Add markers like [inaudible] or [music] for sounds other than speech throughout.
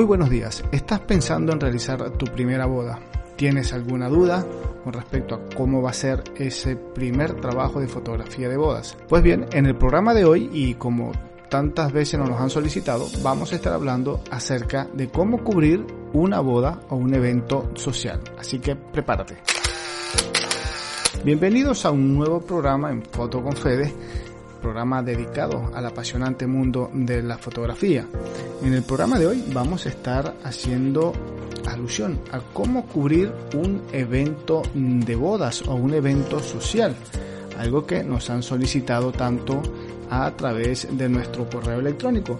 Muy buenos días. ¿Estás pensando en realizar tu primera boda? ¿Tienes alguna duda con respecto a cómo va a ser ese primer trabajo de fotografía de bodas? Pues bien, en el programa de hoy y como tantas veces nos han solicitado, vamos a estar hablando acerca de cómo cubrir una boda o un evento social. Así que prepárate. Bienvenidos a un nuevo programa en Foto con Fede programa dedicado al apasionante mundo de la fotografía. En el programa de hoy vamos a estar haciendo alusión a cómo cubrir un evento de bodas o un evento social, algo que nos han solicitado tanto a través de nuestro correo electrónico.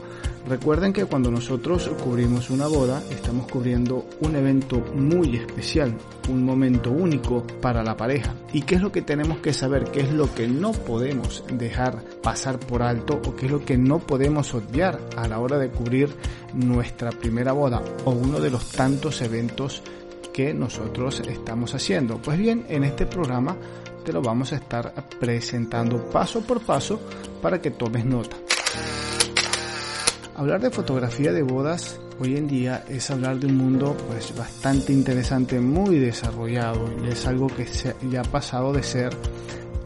Recuerden que cuando nosotros cubrimos una boda, estamos cubriendo un evento muy especial, un momento único para la pareja. ¿Y qué es lo que tenemos que saber? ¿Qué es lo que no podemos dejar pasar por alto o qué es lo que no podemos obviar a la hora de cubrir nuestra primera boda o uno de los tantos eventos que nosotros estamos haciendo? Pues bien, en este programa te lo vamos a estar presentando paso por paso para que tomes nota. Hablar de fotografía de bodas hoy en día es hablar de un mundo pues bastante interesante, muy desarrollado es algo que se, ya ha pasado de ser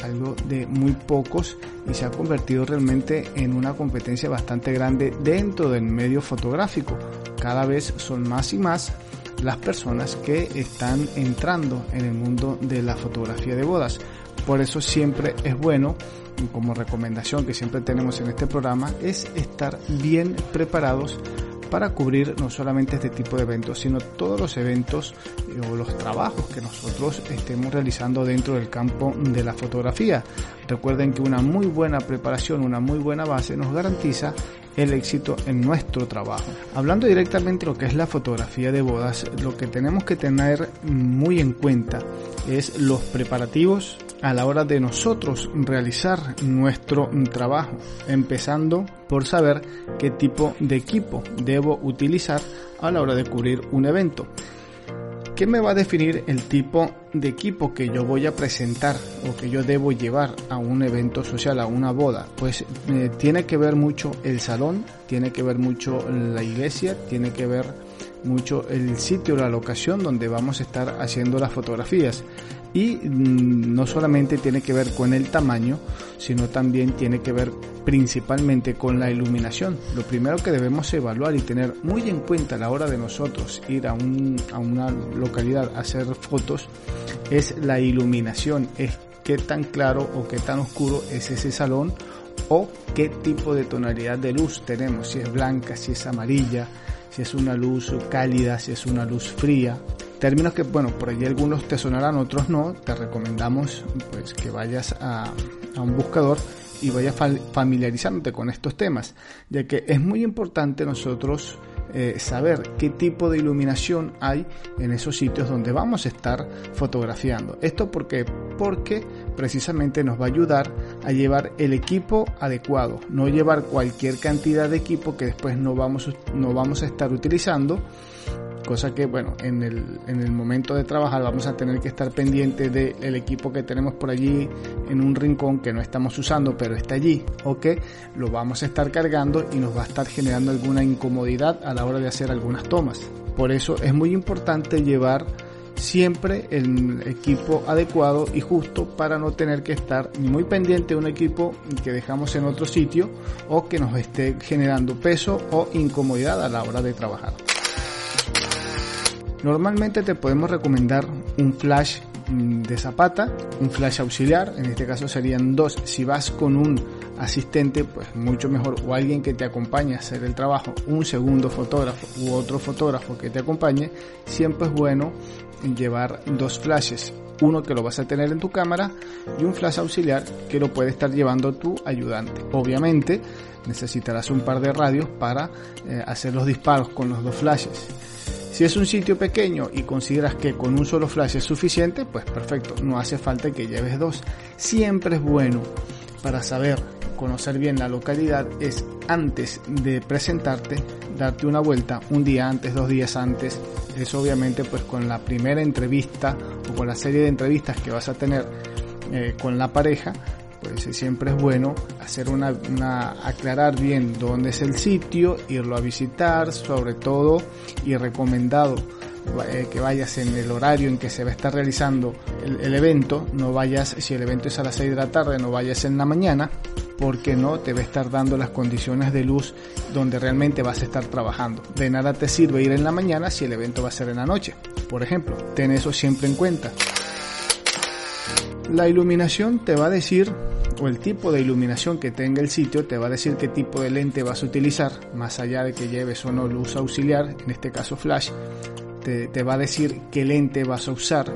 algo de muy pocos y se ha convertido realmente en una competencia bastante grande dentro del medio fotográfico. Cada vez son más y más las personas que están entrando en el mundo de la fotografía de bodas. Por eso siempre es bueno como recomendación que siempre tenemos en este programa es estar bien preparados para cubrir no solamente este tipo de eventos, sino todos los eventos eh, o los trabajos que nosotros estemos realizando dentro del campo de la fotografía. Recuerden que una muy buena preparación, una muy buena base nos garantiza el éxito en nuestro trabajo. Hablando directamente de lo que es la fotografía de bodas, lo que tenemos que tener muy en cuenta es los preparativos a la hora de nosotros realizar nuestro trabajo, empezando por saber qué tipo de equipo debo utilizar a la hora de cubrir un evento. ¿Qué me va a definir el tipo de equipo que yo voy a presentar o que yo debo llevar a un evento social, a una boda? Pues eh, tiene que ver mucho el salón, tiene que ver mucho la iglesia, tiene que ver mucho el sitio, la locación donde vamos a estar haciendo las fotografías y mm, no solamente tiene que ver con el tamaño, sino también tiene que ver principalmente con la iluminación. Lo primero que debemos evaluar y tener muy en cuenta a la hora de nosotros ir a, un, a una localidad a hacer fotos es la iluminación, es qué tan claro o qué tan oscuro es ese salón o qué tipo de tonalidad de luz tenemos, si es blanca, si es amarilla, si es una luz cálida, si es una luz fría. Términos que, bueno, por allí algunos te sonarán, otros no. Te recomendamos pues que vayas a, a un buscador y vayas familiarizándote con estos temas, ya que es muy importante nosotros eh, saber qué tipo de iluminación hay en esos sitios donde vamos a estar fotografiando. Esto porque, porque precisamente nos va a ayudar a llevar el equipo adecuado, no llevar cualquier cantidad de equipo que después no vamos, no vamos a estar utilizando cosa que bueno en el, en el momento de trabajar vamos a tener que estar pendiente del equipo que tenemos por allí en un rincón que no estamos usando pero está allí o que lo vamos a estar cargando y nos va a estar generando alguna incomodidad a la hora de hacer algunas tomas por eso es muy importante llevar siempre el equipo adecuado y justo para no tener que estar muy pendiente de un equipo que dejamos en otro sitio o que nos esté generando peso o incomodidad a la hora de trabajar. Normalmente te podemos recomendar un flash mm, de zapata, un flash auxiliar, en este caso serían dos. Si vas con un asistente, pues mucho mejor, o alguien que te acompañe a hacer el trabajo, un segundo fotógrafo u otro fotógrafo que te acompañe, siempre es bueno llevar dos flashes. Uno que lo vas a tener en tu cámara y un flash auxiliar que lo puede estar llevando tu ayudante. Obviamente necesitarás un par de radios para eh, hacer los disparos con los dos flashes. Si es un sitio pequeño y consideras que con un solo flash es suficiente, pues perfecto, no hace falta que lleves dos. Siempre es bueno para saber conocer bien la localidad es antes de presentarte darte una vuelta un día antes, dos días antes. Eso obviamente pues con la primera entrevista o con la serie de entrevistas que vas a tener eh, con la pareja pues siempre es bueno hacer una, aclarar bien dónde es el sitio, irlo a visitar, sobre todo y recomendado eh, que vayas en el horario en que se va a estar realizando el, evento, no vayas, si el evento es a las 6 de la tarde, no vayas en la mañana, porque no te va a estar dando las condiciones de luz donde realmente vas a estar trabajando. De nada te sirve ir en la mañana si el evento va a ser en la noche. Por ejemplo, ten eso siempre en cuenta. La iluminación te va a decir, o el tipo de iluminación que tenga el sitio, te va a decir qué tipo de lente vas a utilizar, más allá de que lleves o no luz auxiliar, en este caso flash, te, va a decir qué lente vas a usar.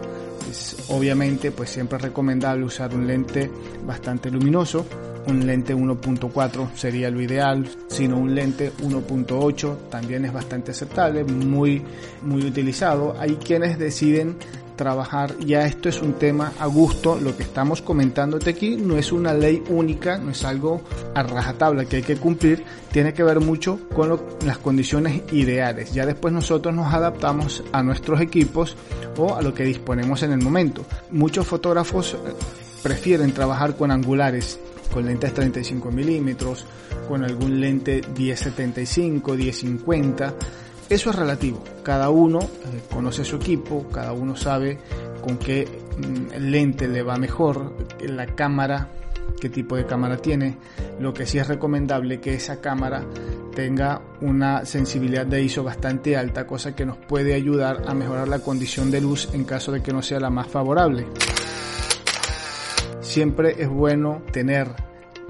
Obviamente, pues siempre es recomendable usar un lente bastante luminoso. Un lente 1.4 sería lo ideal, sino un lente 1.8 también es bastante aceptable, muy, muy utilizado. Hay quienes deciden trabajar, ya esto es un tema a gusto, lo que estamos comentándote aquí no es una ley única, no es algo a rajatabla que hay que cumplir, tiene que ver mucho con las condiciones ideales. Ya después nosotros nos adaptamos a nuestros equipos o a lo que disponemos en el momento. Muchos fotógrafos eh, prefieren trabajar con angulares, con lentes 35 milímetros, con algún lente 1075, 1050 eso es relativo. Cada uno eh, conoce su equipo, cada uno sabe con qué mm, lente le va mejor, la cámara, qué tipo de cámara tiene. Lo que sí es recomendable que esa cámara tenga una sensibilidad de ISO bastante alta, cosa que nos puede ayudar a mejorar la condición de luz en caso de que no sea la más favorable. Siempre es bueno tener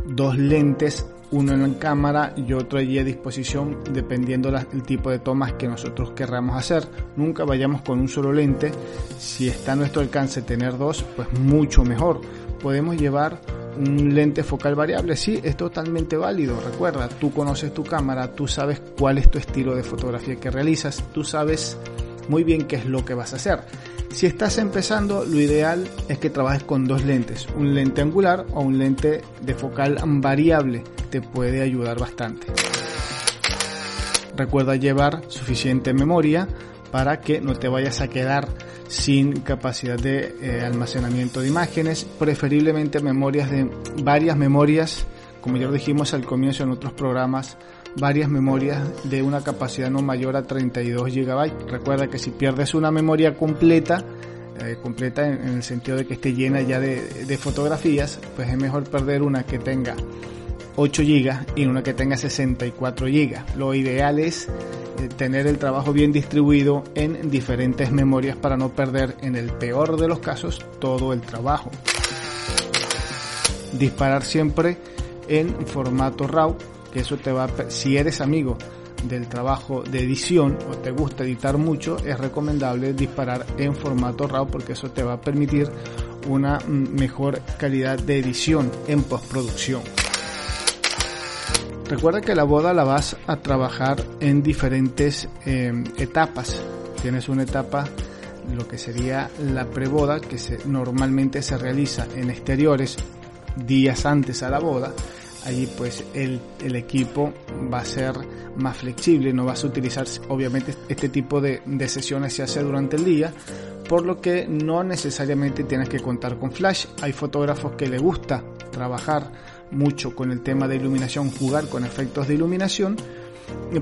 dos lentes uno en la cámara y otro allí a disposición dependiendo del tipo de tomas que nosotros querramos hacer. Nunca vayamos con un solo lente. Si está a nuestro alcance tener dos, pues mucho mejor. Podemos llevar un lente focal variable, sí, es totalmente válido. Recuerda, tú conoces tu cámara, tú sabes cuál es tu estilo de fotografía que realizas, tú sabes muy bien qué es lo que vas a hacer. Si estás empezando, lo ideal es que trabajes con dos lentes, un lente angular o un lente de focal variable. Te puede ayudar bastante. Recuerda llevar suficiente memoria para que no te vayas a quedar sin capacidad de eh, almacenamiento de imágenes, preferiblemente memorias de varias memorias, como ya lo dijimos al comienzo en otros programas, varias memorias de una capacidad no mayor a 32 GB. Recuerda que si pierdes una memoria completa, eh, completa en, el sentido de que esté llena ya de, fotografías, pues es mejor perder una que tenga 8 GB y una que tenga 64 GB. Lo ideal es eh, tener el trabajo bien distribuido en diferentes memorias para no perder en el peor de los casos todo el trabajo. Disparar siempre en formato RAW que eso te va a, si eres amigo del trabajo de edición o te gusta editar mucho, es recomendable disparar en formato RAW porque eso te va a permitir una mejor calidad de edición en postproducción. Recuerda que la boda la vas a trabajar en diferentes em, etapas. Tienes una etapa, lo que sería la preboda, que se, normalmente se realiza en exteriores días antes a la boda allí pues el, equipo va a ser más flexible, no vas a utilizar obviamente este tipo de, de, sesiones se hace durante el día, por lo que no necesariamente tienes que contar con flash. Hay fotógrafos que le gusta trabajar mucho con el tema de iluminación, jugar con efectos de iluminación,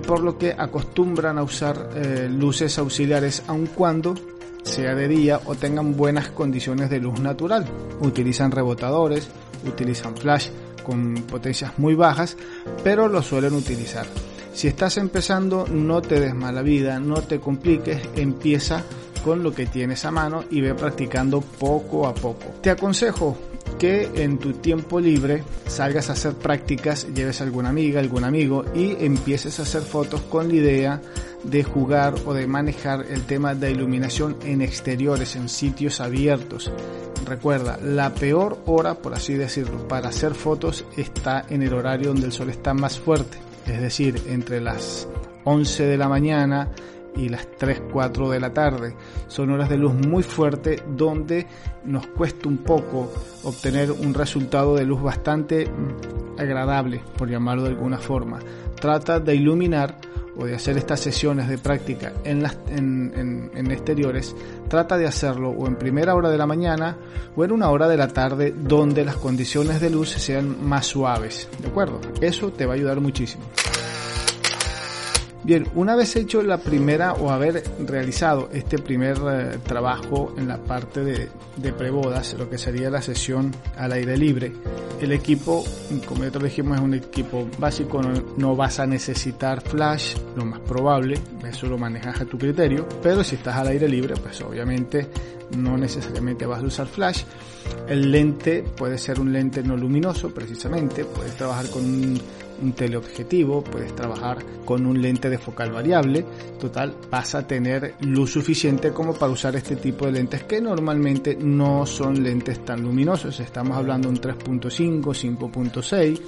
por lo que acostumbran a usar eh, luces auxiliares aun cuando sea de día o tengan buenas condiciones de luz natural. Utilizan rebotadores, utilizan flash con potencias muy bajas, pero lo suelen utilizar. Si estás empezando, no te des mala vida, no te compliques, empieza con lo que tienes a mano y ve practicando poco a poco. Te aconsejo que en tu tiempo libre salgas a hacer prácticas, lleves a alguna amiga, algún amigo y empieces a hacer fotos con la idea de jugar o de manejar el tema de iluminación en exteriores, en sitios abiertos. Recuerda, la peor hora, por así decirlo, para hacer fotos está en el horario donde el sol está más fuerte, es decir, entre las 11 de la mañana y las 3, 4 de la tarde. Son horas de luz muy fuerte donde nos cuesta un poco obtener un resultado de luz bastante agradable, por llamarlo de alguna forma. Trata de iluminar o de hacer estas sesiones de práctica en, las, en, en, exteriores, trata de hacerlo o en primera hora de la mañana o en una hora de la tarde donde las condiciones de luz sean más suaves. ¿De acuerdo? Eso te va a ayudar muchísimo. Bien, una vez hecho la primera o haber realizado este primer eh, trabajo en la parte de, prebodas, lo que sería la sesión al aire libre, el equipo, como ya te dijimos, es un equipo básico, no, no, vas a necesitar flash, lo más probable, eso lo manejas a tu criterio, pero si estás al aire libre, pues obviamente no necesariamente vas a usar flash. El lente puede ser un lente no luminoso, precisamente, puedes trabajar con un un teleobjetivo, puedes trabajar con un lente de focal variable, total vas a tener luz suficiente como para usar este tipo de lentes que normalmente no son lentes tan luminosos, estamos hablando de un 3.5, 5.6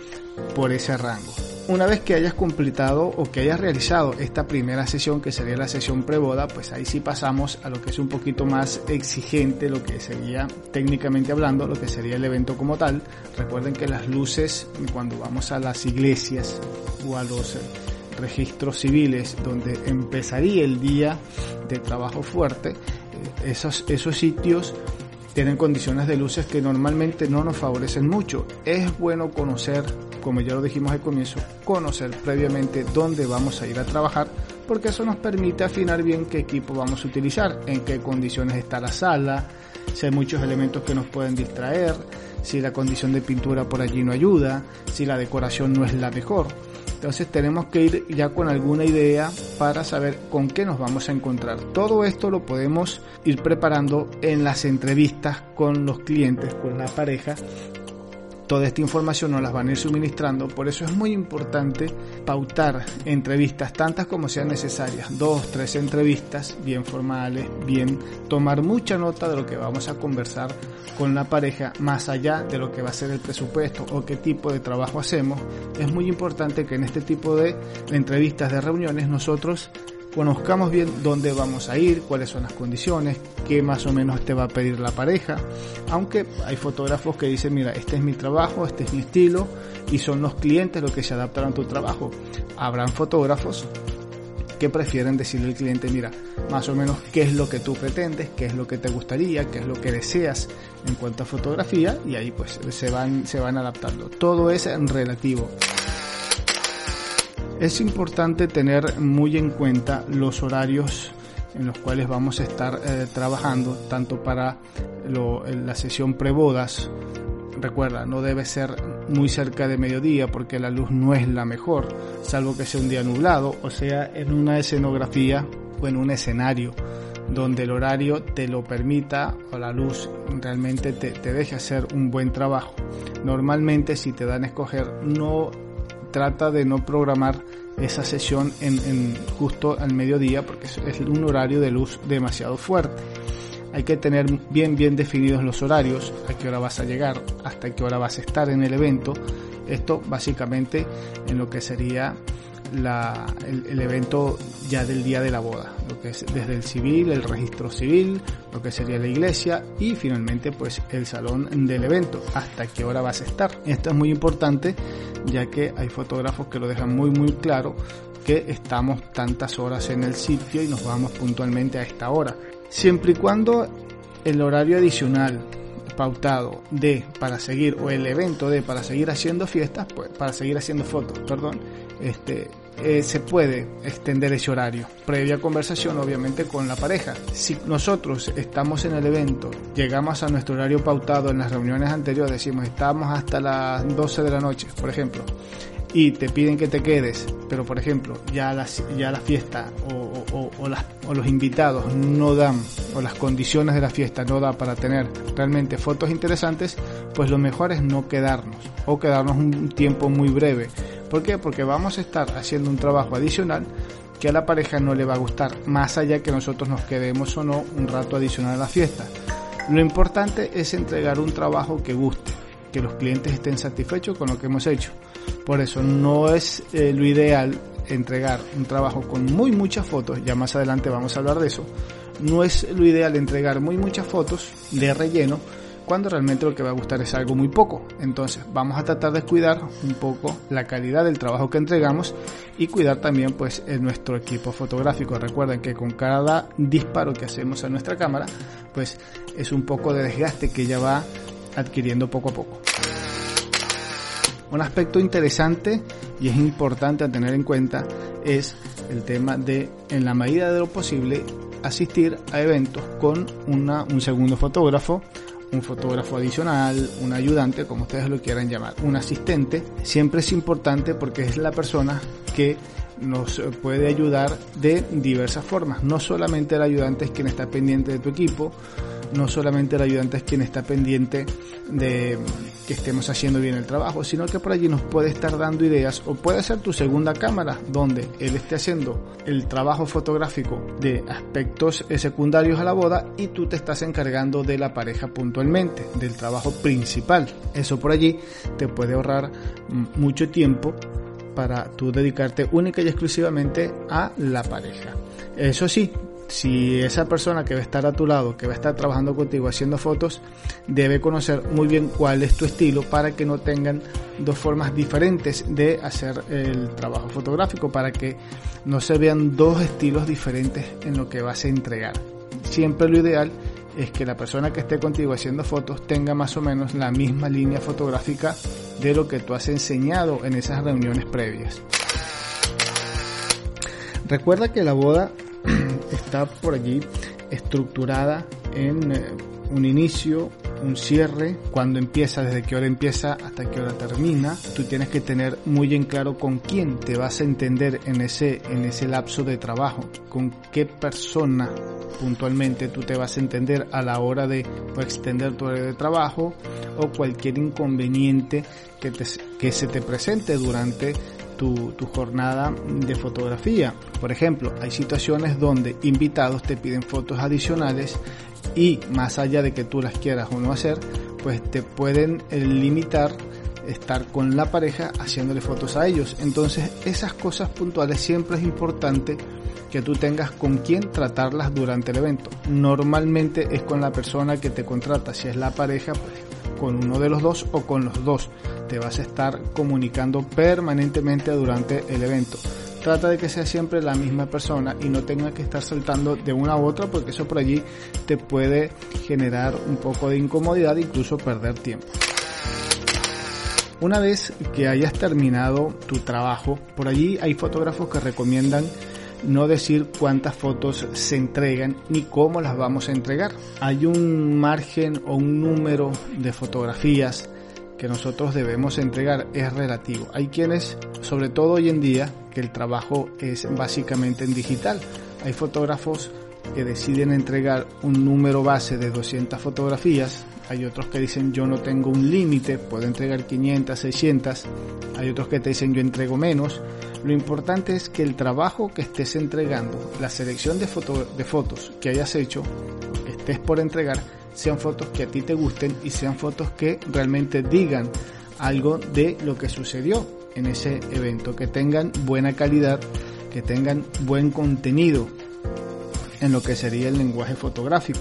por ese rango. Una vez que hayas completado o que hayas realizado esta primera sesión, que sería la sesión preboda, pues ahí sí pasamos a lo que es un poquito más exigente, lo que sería técnicamente hablando, lo que sería el evento como tal. Recuerden que las luces, cuando vamos a las iglesias o a los registros civiles, donde empezaría el día de trabajo fuerte, eh, esos, esos sitios tienen condiciones de luces que normalmente no nos favorecen mucho. Es bueno conocer como ya lo dijimos al comienzo, conocer previamente dónde vamos a ir a trabajar, porque eso nos permite afinar bien qué equipo vamos a utilizar, en qué condiciones está la sala, si hay muchos elementos que nos pueden distraer, si la condición de pintura por allí no ayuda, si la decoración no es la mejor. Entonces tenemos que ir ya con alguna idea para saber con qué nos vamos a encontrar. Todo esto lo podemos ir preparando en las entrevistas con los clientes, con la pareja, toda esta información nos las van a ir suministrando, por eso es muy importante pautar entrevistas tantas como sean necesarias, dos, tres entrevistas bien formales, bien tomar mucha nota de lo que vamos a conversar con la pareja, más allá de lo que va a ser el presupuesto o qué tipo de trabajo hacemos, es muy importante que en este tipo de entrevistas, de reuniones, nosotros conozcamos bien dónde vamos a ir, cuáles son las condiciones, qué más o menos te va a pedir la pareja. Aunque hay fotógrafos que dicen, mira, este es mi trabajo, este es mi estilo y son los clientes los que se adaptarán a tu trabajo. Habrán fotógrafos que prefieren decirle al cliente, mira, más o menos qué es lo que tú pretendes, qué es lo que te gustaría, qué es lo que deseas en cuanto a fotografía y ahí pues se van, se van adaptando. Todo es relativo. Es importante tener muy en cuenta los horarios en los cuales vamos a estar eh, trabajando, tanto para la sesión prebodas. Recuerda, no debe ser muy cerca de mediodía porque la luz no es la mejor, salvo que sea un día nublado, o sea, en una escenografía o en un escenario donde el horario te lo permita o la luz realmente te, te deje hacer un buen trabajo. Normalmente si te dan a escoger no trata de no programar esa sesión en, justo al mediodía porque es, un horario de luz demasiado fuerte. Hay que tener bien bien definidos los horarios, a qué hora vas a llegar, hasta qué hora vas a estar en el evento. Esto básicamente en lo que sería el, evento ya del día de la boda, lo que es desde el civil, el registro civil, lo que sería la iglesia y finalmente pues el salón del evento, hasta qué hora vas a estar. Esto es muy importante ya que hay fotógrafos que lo dejan muy muy claro que estamos tantas horas en el sitio y nos vamos puntualmente a esta hora. Siempre y cuando el horario adicional pautado de para seguir o el evento de para seguir haciendo fiestas, pues para seguir haciendo fotos, perdón, este eh, se puede extender ese horario, previa conversación obviamente con la pareja. Si nosotros estamos en el evento, llegamos a nuestro horario pautado en las reuniones anteriores, decimos estamos hasta las 12 de la noche, por ejemplo, y te piden que te quedes, pero por ejemplo ya la, ya la fiesta o, o, los invitados no dan, o las condiciones de la fiesta no da para tener realmente fotos interesantes, pues lo mejor es no quedarnos o quedarnos un tiempo muy breve ¿Por qué? Porque vamos a estar haciendo un trabajo adicional que a la pareja no le va a gustar, más allá que nosotros nos quedemos o no un rato adicional a la fiesta. Lo importante es entregar un trabajo que guste, que los clientes estén satisfechos con lo que hemos hecho. Por eso no es eh, lo ideal entregar un trabajo con muy muchas fotos, ya más adelante vamos a hablar de eso. No es lo ideal entregar muy muchas fotos de relleno cuando realmente lo que va a gustar es algo muy poco. Entonces vamos a tratar de cuidar un poco la calidad del trabajo que entregamos y cuidar también pues nuestro equipo fotográfico. Recuerden que con cada disparo que hacemos a nuestra cámara pues es un poco de desgaste que ya va adquiriendo poco a poco. Un aspecto interesante y es importante a tener en cuenta es el tema de, en la medida de lo posible, asistir a eventos con una, un segundo fotógrafo, un fotógrafo adicional, un ayudante, como ustedes lo quieran llamar, un asistente. Siempre es importante porque es la persona que nos puede ayudar de diversas formas. No solamente el ayudante es quien está pendiente de tu equipo, no solamente el ayudante es quien está pendiente de que estemos haciendo bien el trabajo, sino que por allí nos puede estar dando ideas o puede ser tu segunda cámara donde él esté haciendo el trabajo fotográfico de aspectos secundarios a la boda y tú te estás encargando de la pareja puntualmente, del trabajo principal. Eso por allí te puede ahorrar mucho tiempo para tú dedicarte única y exclusivamente a la pareja. Eso sí, si esa persona que va a estar a tu lado, que va a estar trabajando contigo haciendo fotos, debe conocer muy bien cuál es tu estilo para que no tengan dos formas diferentes de hacer el trabajo fotográfico, para que no se vean dos estilos diferentes en lo que vas a entregar. Siempre lo ideal es que la persona que esté contigo haciendo fotos tenga más o menos la misma línea fotográfica de lo que tú has enseñado en esas reuniones previas. Recuerda que la boda [clears throat] está por allí estructurada en eh, un inicio, un cierre, cuando empieza, desde qué hora empieza hasta qué hora termina. Tú tienes que tener muy en claro con quién te vas a entender en ese, en ese lapso de trabajo, con qué persona puntualmente tú te vas a entender a la hora de extender tu hora de trabajo o cualquier inconveniente que, que se te presente durante tu, jornada de fotografía. Por ejemplo, hay situaciones donde invitados te piden fotos adicionales y más allá de que tú las quieras o no hacer, pues te pueden eh, limitar estar con la pareja haciéndole fotos a ellos. Entonces esas cosas puntuales siempre es importante que tú tengas con quién tratarlas durante el evento. Normalmente es con la persona que te contrata. Si es la pareja, pues con uno de los dos o con los dos. Te vas a estar comunicando permanentemente durante el evento. Trata de que sea siempre la misma persona y no tenga que estar saltando de una a otra porque eso por allí te puede generar un poco de incomodidad incluso perder tiempo. Una vez que hayas terminado tu trabajo, por allí hay fotógrafos que recomiendan no decir cuántas fotos se entregan ni cómo las vamos a entregar. Hay un margen o un número de fotografías que nosotros debemos entregar es relativo. Hay quienes, sobre todo hoy en día, que el trabajo es básicamente en digital. Hay fotógrafos que deciden entregar un número base de 200 fotografías. Hay otros que dicen yo no tengo un límite, puedo entregar 500, 600. Hay otros que te dicen yo entrego menos. Lo importante es que el trabajo que estés entregando, la selección de, de fotos que hayas hecho, que estés por entregar, sean fotos que a ti te gusten y sean fotos que realmente digan algo de lo que sucedió en ese evento, que tengan buena calidad, que tengan buen contenido en lo que sería el lenguaje fotográfico.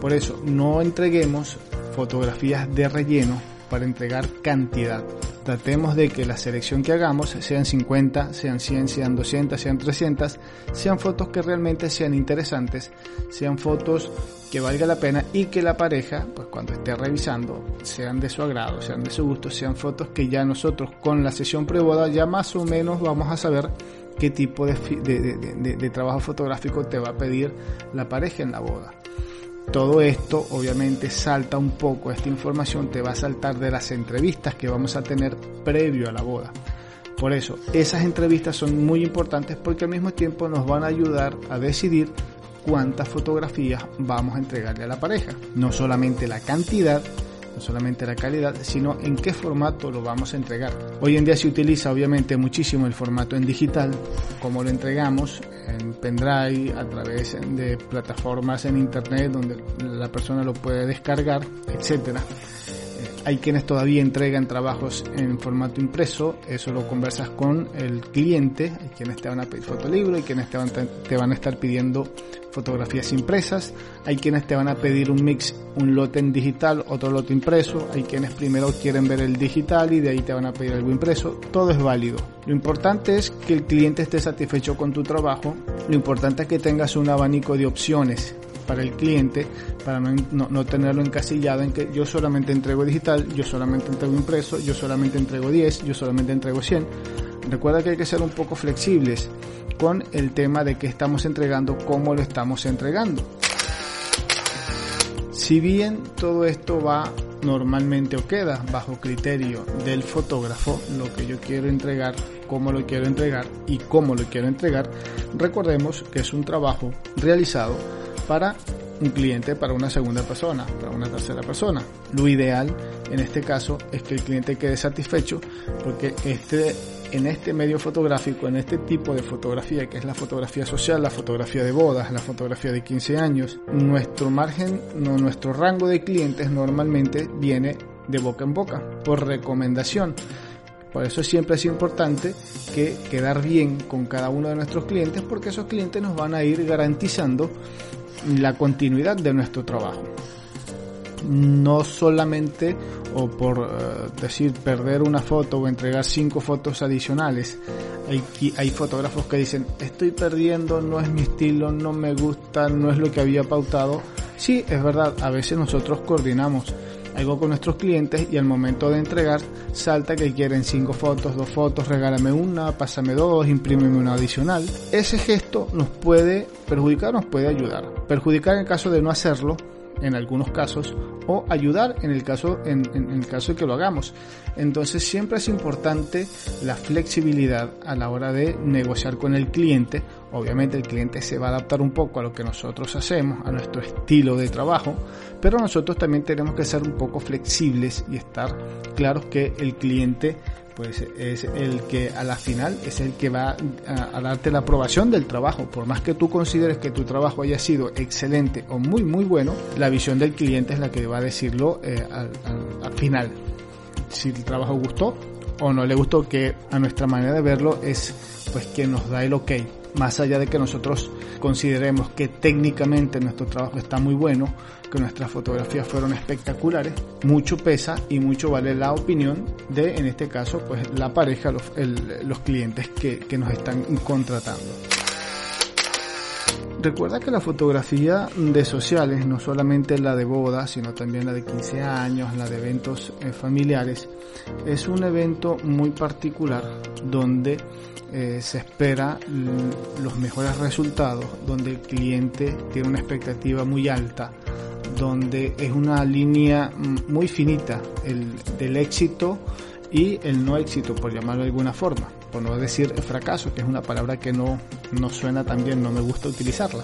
Por eso, no entreguemos fotografías de relleno para entregar cantidad. Tratemos de que la selección que hagamos sean 50, sean 100, sean 200, sean 300, sean fotos que realmente sean interesantes, sean fotos que valga la pena y que la pareja, pues cuando esté revisando, sean de su agrado, sean de su gusto, sean fotos que ya nosotros con la sesión preboda ya más o menos vamos a saber qué tipo de, de trabajo fotográfico te va a pedir la pareja en la boda. Todo esto obviamente salta un poco, esta información te va a saltar de las entrevistas que vamos a tener previo a la boda. Por eso, esas entrevistas son muy importantes porque al mismo tiempo nos van a ayudar a decidir cuántas fotografías vamos a entregarle a la pareja. No solamente la cantidad, no solamente la calidad, sino en qué formato lo vamos a entregar. Hoy en día se utiliza obviamente muchísimo el formato en digital, como lo entregamos en pendrive a través de plataformas en internet donde la persona lo puede descargar, etcétera. Hay quienes todavía entregan trabajos en formato impreso, eso lo conversas con el cliente, hay quienes te van a pedir fotolibro, hay quienes te van, te van a estar pidiendo fotografías impresas, hay quienes te van a pedir un mix, un lote en digital, otro lote impreso, hay quienes primero quieren ver el digital y de ahí te van a pedir algo impreso, todo es válido. Lo importante es que el cliente esté satisfecho con tu trabajo, lo importante es que tengas un abanico de opciones para el cliente, para no, tenerlo encasillado en que yo solamente entrego digital, yo solamente entrego impreso, yo solamente entrego 10, yo solamente entrego 100. Recuerda que hay que ser un poco flexibles con el tema de que estamos entregando, cómo lo estamos entregando. Si bien todo esto va normalmente o queda bajo criterio del fotógrafo, lo que yo quiero entregar, cómo lo quiero entregar y cómo lo quiero entregar, recordemos que es un trabajo realizado para un cliente, para una segunda persona, para una tercera persona. Lo ideal en este caso es que el cliente quede satisfecho porque este en este medio fotográfico, en este tipo de fotografía que es la fotografía social, la fotografía de bodas, la fotografía de 15 años, nuestro margen, no, nuestro rango de clientes normalmente viene de boca en boca, por recomendación. Por eso siempre es importante que quedar bien con cada uno de nuestros clientes porque esos clientes nos van a ir garantizando la continuidad de nuestro trabajo. No solamente o por eh, decir perder una foto o entregar cinco fotos adicionales. Hay, hay fotógrafos que dicen estoy perdiendo, no es mi estilo, no me gusta, no es lo que había pautado. Sí, es verdad, a veces nosotros coordinamos algo con nuestros clientes y al momento de entregar salta que quieren cinco fotos, dos fotos, regálame una, pásame dos, imprímeme una adicional. Ese gesto nos puede perjudicar, nos puede ayudar. Perjudicar en caso de no hacerlo, en algunos casos o ayudar en el caso en, el caso de que lo hagamos. Entonces siempre es importante la flexibilidad a la hora de negociar con el cliente. Obviamente el cliente se va a adaptar un poco a lo que nosotros hacemos a nuestro estilo de trabajo pero nosotros también tenemos que ser un poco flexibles y estar claros que el cliente pues es el que a la final es el que va a, darte la aprobación del trabajo. Por más que tú consideres que tu trabajo haya sido excelente o muy muy bueno, la visión del cliente es la que va a decirlo eh, al, al final. Si el trabajo gustó o no le gustó, que a nuestra manera de verlo es pues que nos da el ok más allá de que nosotros consideremos que técnicamente nuestro trabajo está muy bueno, que nuestras fotografías fueron espectaculares, mucho pesa y mucho vale la opinión de, en este caso, pues la pareja, los, los clientes que, que nos están contratando. Recuerda que la fotografía de sociales, no solamente la de boda, sino también la de 15 años, la de eventos eh, familiares, es un evento muy particular donde eh, se espera los mejores resultados, donde el cliente tiene una expectativa muy alta, donde es una línea mm, muy finita el, del éxito y el no éxito, por llamarlo de alguna forma, no decir fracaso, que es una palabra que no, no suena tan bien, no me gusta utilizarla.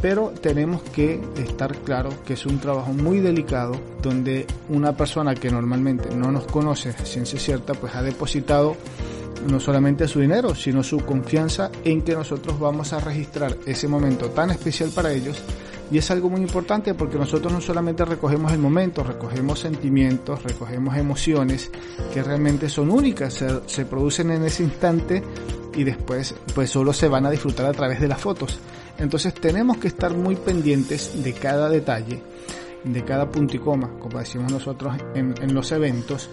Pero tenemos que estar claro que es un trabajo muy delicado donde una persona que normalmente no nos conoce, ciencia cierta, pues ha depositado no solamente su dinero, sino su confianza en que nosotros vamos a registrar ese momento tan especial para ellos. Y es algo muy importante porque nosotros no solamente recogemos el momento, recogemos sentimientos, recogemos emociones que realmente son únicas, se, producen en ese instante y después pues solo se van a disfrutar a través de las fotos. Entonces tenemos que estar muy pendientes de cada detalle, de cada punto y coma, como decimos nosotros en, en los eventos,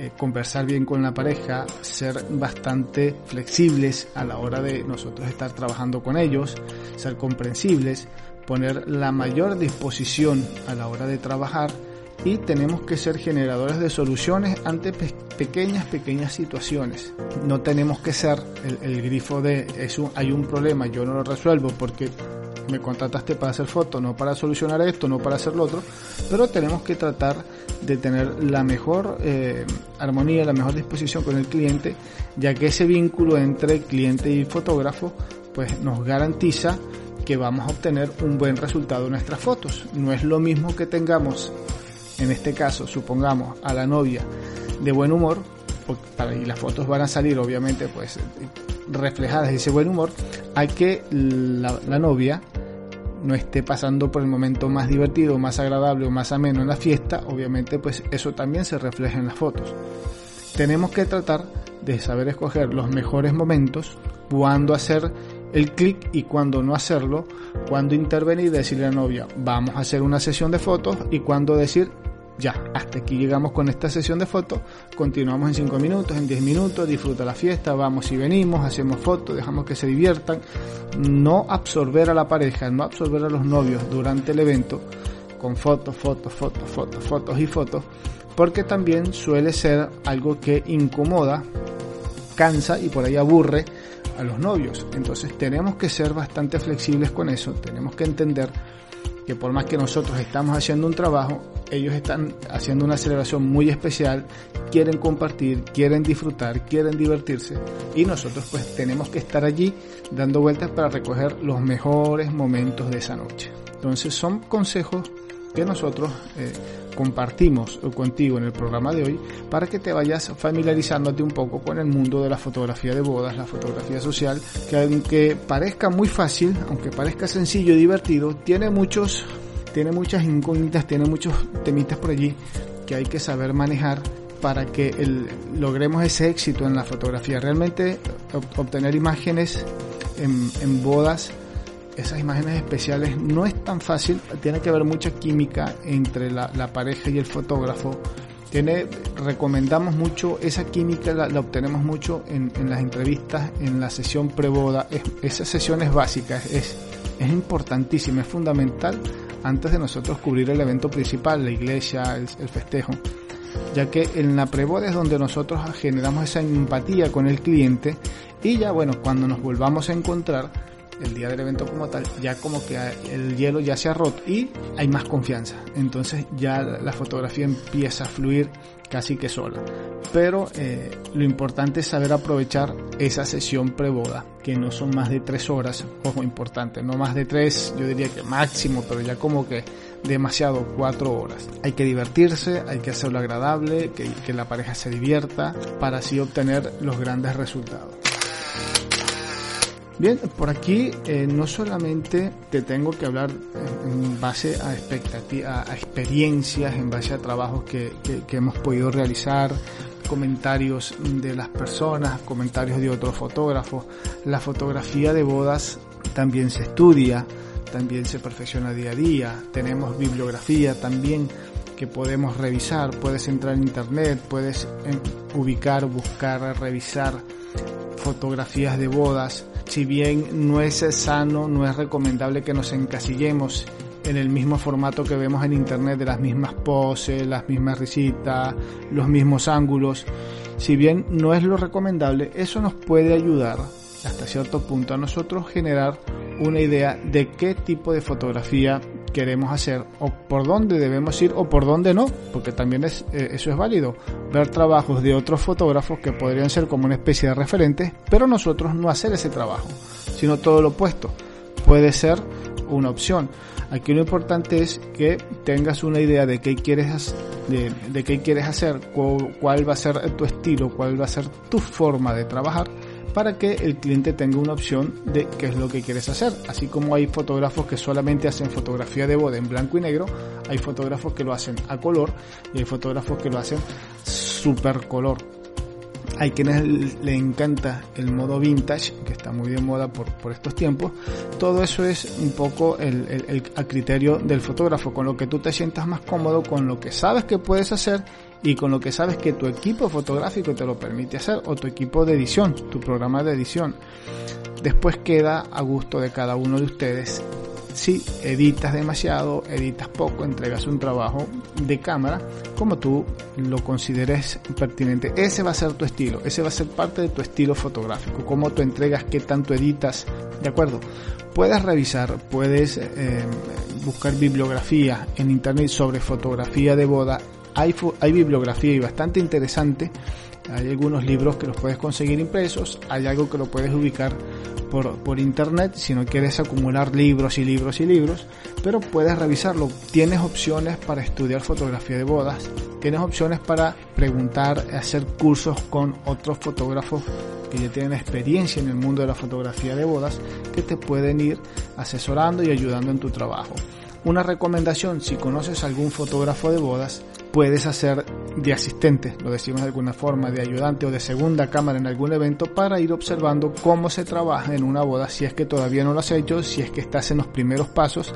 eh, conversar bien con la pareja, ser bastante flexibles a la hora de nosotros estar trabajando con ellos, ser comprensibles, poner la mayor disposición a la hora de trabajar y tenemos que ser generadores de soluciones ante pequeñas, pequeñas situaciones. No tenemos que ser el, grifo de eso, hay un problema, yo no lo resuelvo porque me contrataste para hacer fotos, no para solucionar esto, no para hacer lo otro, pero tenemos que tratar de tener la mejor eh, armonía, la mejor disposición con el cliente, ya que ese vínculo entre cliente y fotógrafo pues nos garantiza que vamos a obtener un buen resultado en nuestras fotos. No es lo mismo que tengamos, en este caso, supongamos a la novia de buen humor, y las fotos van a salir obviamente pues reflejadas ese buen humor, hay que la novia no esté pasando por el momento más divertido, más agradable o más ameno en la fiesta, obviamente pues eso también se refleja en las fotos. Tenemos que tratar de saber escoger los mejores momentos, cuándo hacer el clic y cuándo no hacerlo, cuándo intervenir y decirle a la novia, vamos a hacer una sesión de fotos y cuándo decir, ya, hasta aquí llegamos con esta sesión de fotos, continuamos en 5 minutos, en 10 minutos, disfruta la fiesta, vamos y venimos, hacemos fotos, dejamos que se diviertan, no absorber a la pareja, no absorber a los novios durante el evento con fotos, fotos, fotos, fotos, fotos y fotos, porque también suele ser algo que incomoda, cansa y por ahí aburre a los novios. Entonces tenemos que ser bastante flexibles con eso, tenemos que entender que por más que nosotros estamos haciendo un trabajo, ellos están haciendo una celebración muy especial, quieren compartir, quieren disfrutar, quieren divertirse y nosotros pues tenemos que estar allí dando vueltas para recoger los mejores momentos de esa noche. Entonces son consejos que nosotros eh, compartimos contigo en el programa de hoy para que te vayas familiarizándote un poco con el mundo de la fotografía de bodas, la fotografía social, que aunque parezca muy fácil, aunque parezca sencillo y divertido, tiene muchos, tiene muchas incógnitas, tiene muchos temitas por allí que hay que saber manejar para que logremos ese éxito en la fotografía. Realmente obtener imágenes en, en bodas esas imágenes especiales no es tan fácil, tiene que haber mucha química entre la, pareja y el fotógrafo. Tiene, recomendamos mucho, esa química la, obtenemos mucho en, las entrevistas, en la sesión preboda, es, esa sesión es básica, es, es importantísima, es fundamental antes de nosotros cubrir el evento principal, la iglesia, el, el festejo. Ya que en la preboda es donde nosotros generamos esa empatía con el cliente y ya bueno, cuando nos volvamos a encontrar, el día del evento como tal, ya como que el hielo ya se ha roto y hay más confianza. Entonces ya la fotografía empieza a fluir casi que sola. Pero eh, lo importante es saber aprovechar esa sesión preboda, que no son más de tres horas, ojo importante, no más de tres, yo diría que máximo, pero ya como que demasiado cuatro horas. Hay que divertirse, hay que hacerlo agradable, que, que la pareja se divierta, para así obtener los grandes resultados. Bien, por aquí eh, no solamente te tengo que hablar en base a expectativas, a experiencias, en base a trabajos que, que, hemos podido realizar, comentarios de las personas, comentarios de otros fotógrafos. La fotografía de bodas también se estudia, también se perfecciona día a día. Tenemos bibliografía también que podemos revisar. Puedes entrar en internet, puedes eh, ubicar, buscar, revisar fotografías de bodas si bien no es sano, no es recomendable que nos encasillemos en el mismo formato que vemos en internet de las mismas poses, las mismas risitas, los mismos ángulos. Si bien no es lo recomendable, eso nos puede ayudar hasta cierto punto a nosotros generar una idea de qué tipo de fotografía queremos hacer o por dónde debemos ir o por dónde no, porque también es, eh, eso es válido. Ver trabajos de otros fotógrafos que podrían ser como una especie de referentes, pero nosotros no hacer ese trabajo, sino todo lo opuesto. Puede ser una opción. Aquí lo importante es que tengas una idea de qué quieres, de, de qué quieres hacer, cuál va a ser tu estilo, cuál va a ser tu forma de trabajar para que el cliente tenga una opción de qué es lo que quieres hacer. Así como hay fotógrafos que solamente hacen fotografía de boda en blanco y negro, hay fotógrafos que lo hacen a color y hay fotógrafos que lo hacen super color. Hay quienes le encanta el modo vintage, que está muy de moda por, por estos tiempos. Todo eso es un poco el, el criterio del fotógrafo, con lo que tú te sientas más cómodo, con lo que sabes que puedes hacer y con lo que sabes que tu equipo fotográfico te lo permite hacer o tu equipo de edición, tu programa de edición. Después queda a gusto de cada uno de ustedes. Si editas demasiado, editas poco, entregas un trabajo de cámara como tú lo consideres pertinente. Ese va a ser tu estilo, ese va a ser parte de tu estilo fotográfico. Cómo tú entregas, qué tanto editas, ¿de acuerdo? Puedes revisar, puedes eh, buscar bibliografía en internet sobre fotografía de boda hay, bibliografía y bastante interesante. Hay algunos libros que los puedes conseguir impresos, hay algo que lo puedes ubicar por, por, internet si no quieres acumular libros y libros y libros, pero puedes revisarlo. Tienes opciones para estudiar fotografía de bodas, tienes opciones para preguntar, hacer cursos con otros fotógrafos que ya tienen experiencia en el mundo de la fotografía de bodas que te pueden ir asesorando y ayudando en tu trabajo. Una recomendación, si conoces algún fotógrafo de bodas, puedes hacer de asistente, lo decimos de alguna forma, de ayudante o de segunda cámara en algún evento para ir observando cómo se trabaja en una boda, si es que todavía no lo has hecho, si es que estás en los primeros pasos,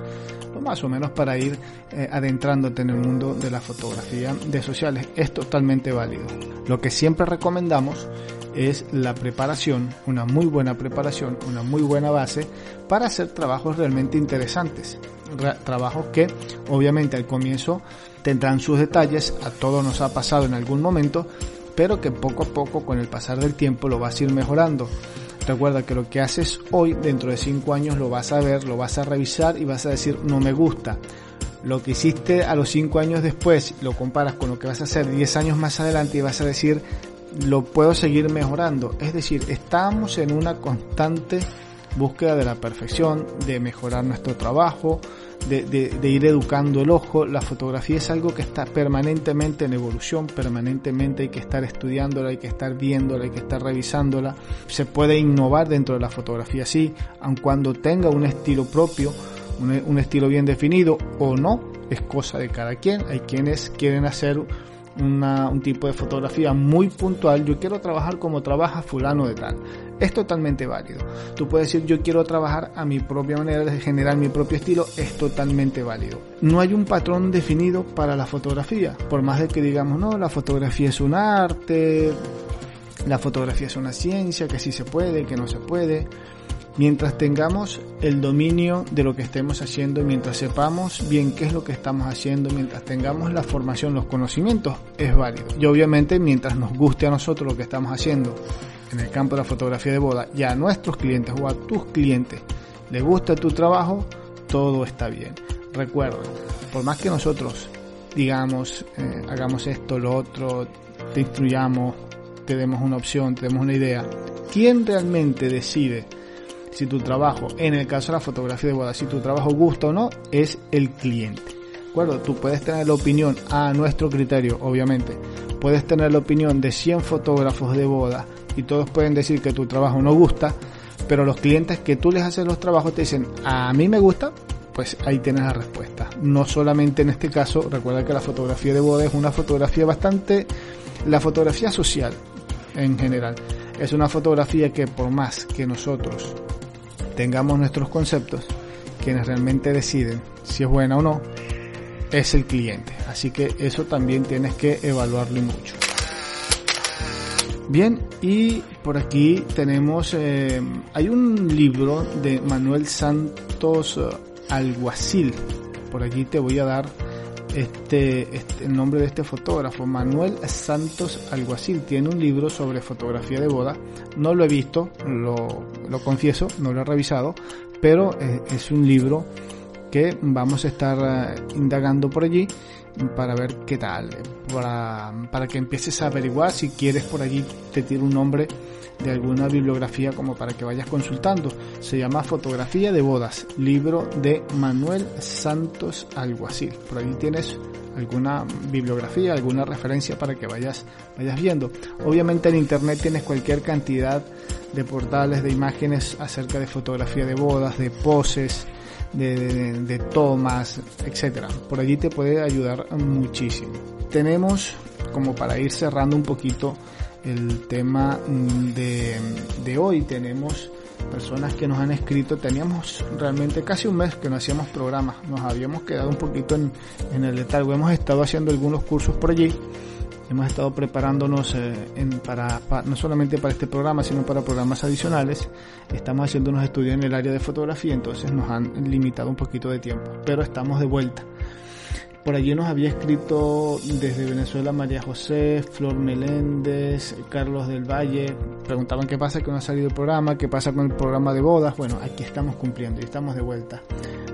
más o menos para ir eh, adentrándote en el mundo de la fotografía de sociales. Es totalmente válido. Lo que siempre recomendamos es la preparación, una muy buena preparación, una muy buena base para hacer trabajos realmente interesantes. Trabajos que obviamente al comienzo tendrán sus detalles, a todos nos ha pasado en algún momento, pero que poco a poco con el pasar del tiempo lo vas a ir mejorando. Recuerda que lo que haces hoy, dentro de 5 años, lo vas a ver, lo vas a revisar y vas a decir no me gusta. Lo que hiciste a los 5 años después, lo comparas con lo que vas a hacer 10 años más adelante y vas a decir lo puedo seguir mejorando. Es decir, estamos en una constante búsqueda de la perfección, de mejorar nuestro trabajo, de, ir educando el ojo. La fotografía es algo que está permanentemente en evolución, permanentemente hay que estar estudiándola, hay que estar viéndola, hay que estar revisándola. Se puede innovar dentro de la fotografía, sí, aun cuando tenga un estilo propio, un estilo bien definido o no, es cosa de cada quien. Hay quienes quieren hacer un tipo de fotografía muy puntual, yo quiero trabajar como trabaja fulano de tal. Es totalmente válido. Tú puedes decir yo quiero trabajar a mi propia manera de generar mi propio estilo, es totalmente válido. No hay un patrón definido para la fotografía, por más de que digamos, no, la fotografía es un arte, la fotografía es una ciencia, que sí se puede, que no se puede. Mientras tengamos el dominio de lo que estemos haciendo, mientras sepamos bien qué es lo que estamos haciendo, mientras tengamos la formación, los conocimientos, es válido. Y obviamente mientras nos guste a nosotros lo que estamos haciendo en el campo de la fotografía de boda y a nuestros clientes o a tus clientes les gusta tu trabajo, todo está bien. Recuerda, por más que nosotros digamos, eh, hagamos esto, lo otro, te instruyamos, te demos una opción, te demos una idea, ¿quién realmente decide? Si tu trabajo, en el caso de la fotografía de boda, si tu trabajo gusta o no, es el cliente. ¿De? Tú puedes tener la opinión a nuestro criterio, obviamente. Puedes tener la opinión de 100 fotógrafos de boda y todos pueden decir que tu trabajo no gusta, pero los clientes que tú les haces los trabajos te dicen, a mí me gusta, pues ahí tienes la respuesta. No solamente en este caso, recuerda que la fotografía de boda es una fotografía bastante, la fotografía social en general. Es una fotografía que por más que nosotros tengamos nuestros conceptos, quienes realmente deciden si es buena o no, es el cliente. Así que eso también tienes que evaluarlo mucho. Bien, y por aquí tenemos, eh, hay un libro de Manuel Santos eh, Alguacil. Por aquí te voy a dar este, este, el nombre de este fotógrafo, Manuel Santos Alguacil. Tiene un libro sobre fotografía de boda. No lo he visto, lo, lo confieso, no lo he revisado, pero eh, es un libro que vamos a estar eh, indagando por allí para ver qué tal, para, para que empieces a averiguar si quieres por allí te tiro un nombre de alguna bibliografía como para que vayas consultando. Se llama Fotografía de Bodas, libro de Manuel Santos Alguacil. Por ahí tienes alguna bibliografía, alguna referencia para que vayas, vayas viendo. Obviamente en internet tienes cualquier cantidad de portales, de imágenes acerca de fotografía de bodas, de poses, de, de, tomas, etcétera. Por allí te puede ayudar muchísimo. Tenemos, como para ir cerrando un poquito el tema de, de hoy, tenemos personas que nos han escrito, teníamos realmente casi un mes que no hacíamos programas, nos habíamos quedado un poquito en, en el letargo, hemos estado haciendo algunos cursos por allí. Hemos estado preparándonos eh, para, no solamente para este programa, sino para programas adicionales. Estamos haciendo unos estudios en el área de fotografía, entonces nos han limitado un poquito de tiempo, pero estamos de vuelta. Por allí nos había escrito desde Venezuela María José, Flor Meléndez, Carlos del Valle. Preguntaban qué pasa que no ha salido el programa, qué pasa con el programa de bodas. Bueno, aquí estamos cumpliendo y estamos de vuelta.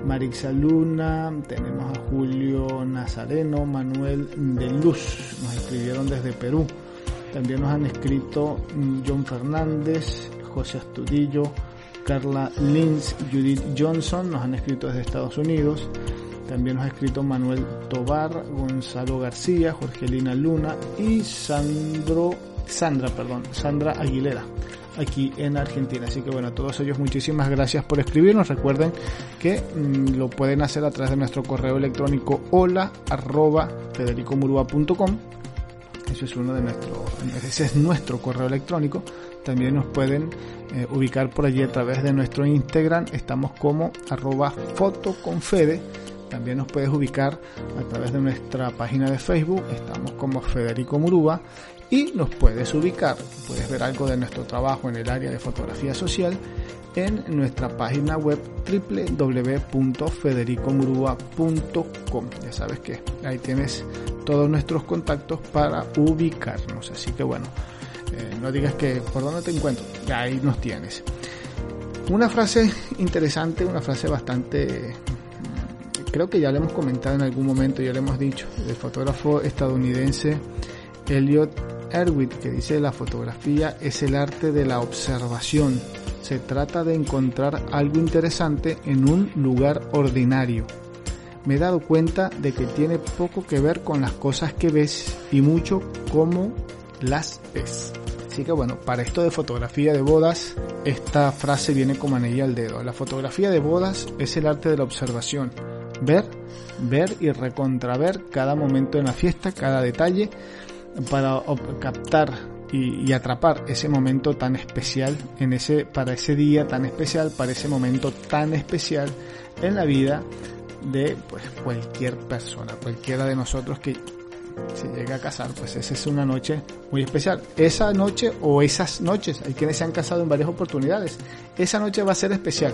Marixa Luna, tenemos a Julio Nazareno, Manuel de Luz, nos escribieron desde Perú. También nos han escrito John Fernández, José Astudillo, Carla Lins, Judith Johnson, nos han escrito desde Estados Unidos. También nos ha escrito Manuel Tobar, Gonzalo García, Jorgelina Luna y Sandro, Sandra, perdón, Sandra Aguilera. aquí en Argentina. Así que bueno, a todos ellos muchísimas gracias por escribirnos. Recuerden que mm, lo pueden hacer a través de nuestro correo electrónico hola arroba. Ese es uno de nuestro, ese es nuestro correo electrónico. También nos pueden eh, ubicar por allí a través de nuestro Instagram. Estamos como arroba fotoconfede. También nos puedes ubicar a través de nuestra página de Facebook. Estamos como Federico Murúa y nos puedes ubicar, puedes ver algo de nuestro trabajo en el área de fotografía social en nuestra página web www.federicomurua.com. Ya sabes que ahí tienes todos nuestros contactos para ubicarnos. Así que bueno, eh, no digas que por dónde te encuentro, ahí nos tienes. Una frase interesante, una frase bastante creo que ya le hemos comentado en algún momento, ya le hemos dicho, del fotógrafo estadounidense Elliot Erwitt, que dice la fotografía es el arte de la observación. Se trata de encontrar algo interesante en un lugar ordinario. Me he dado cuenta de que tiene poco que ver con las cosas que ves y mucho cómo las ves. Así que bueno, para esto de fotografía de bodas, esta frase viene como anilla al dedo. La fotografía de bodas es el arte de la observación. Ver, ver y recontraver cada momento en la fiesta, cada detalle, para captar y, atrapar ese momento tan especial en ese para ese día tan especial para ese momento tan especial en la vida de pues cualquier persona cualquiera de nosotros que se llegue a casar pues esa es una noche muy especial. Esa noche o esas noches hay quienes se han casado en varias oportunidades esa noche va a ser especial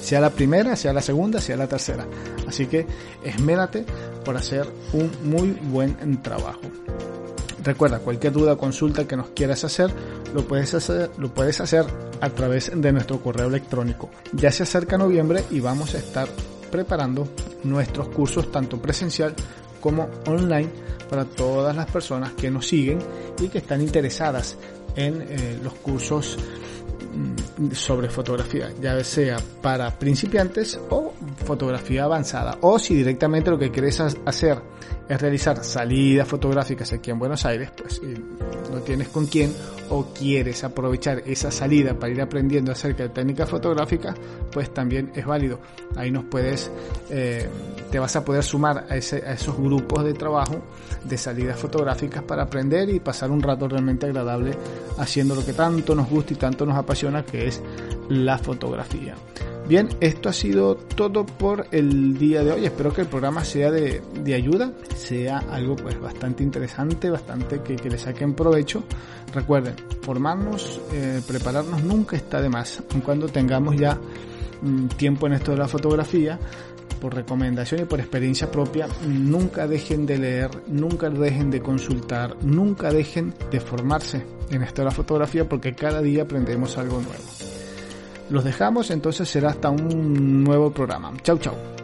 sea la primera, sea la segunda, sea la tercera. Así que esmérate por hacer un muy buen trabajo. Recuerda, cualquier duda o consulta que nos quieras hacer, lo puedes hacer, lo puedes hacer a través de nuestro correo electrónico. Ya se acerca noviembre y vamos a estar preparando nuestros cursos tanto presencial como online para todas las personas que nos siguen y que están interesadas en eh, los cursos sobre fotografía, ya sea para principiantes o fotografía avanzada, o si directamente lo que quieres hacer es realizar salidas fotográficas aquí en Buenos Aires, pues no tienes con quién o quieres aprovechar esa salida para ir aprendiendo acerca de técnicas fotográficas, pues también es válido. Ahí nos puedes, eh, te vas a poder sumar a, ese, a esos grupos de trabajo de salidas fotográficas para aprender y pasar un rato realmente agradable haciendo lo que tanto nos gusta y tanto nos apasiona, que es la fotografía. Bien, esto ha sido todo por el día de hoy. Espero que el programa sea de, ayuda, sea algo pues bastante interesante, bastante que, le saquen provecho. Recuerden, formarnos, eh, prepararnos nunca está de más. Cuando tengamos ya mm, tiempo en esto de la fotografía, por recomendación y por experiencia propia, nunca dejen de leer, nunca dejen de consultar, nunca dejen de formarse en esto de la fotografía porque cada día aprendemos algo nuevo. Los dejamos, entonces será hasta un nuevo programa. Chau, chau.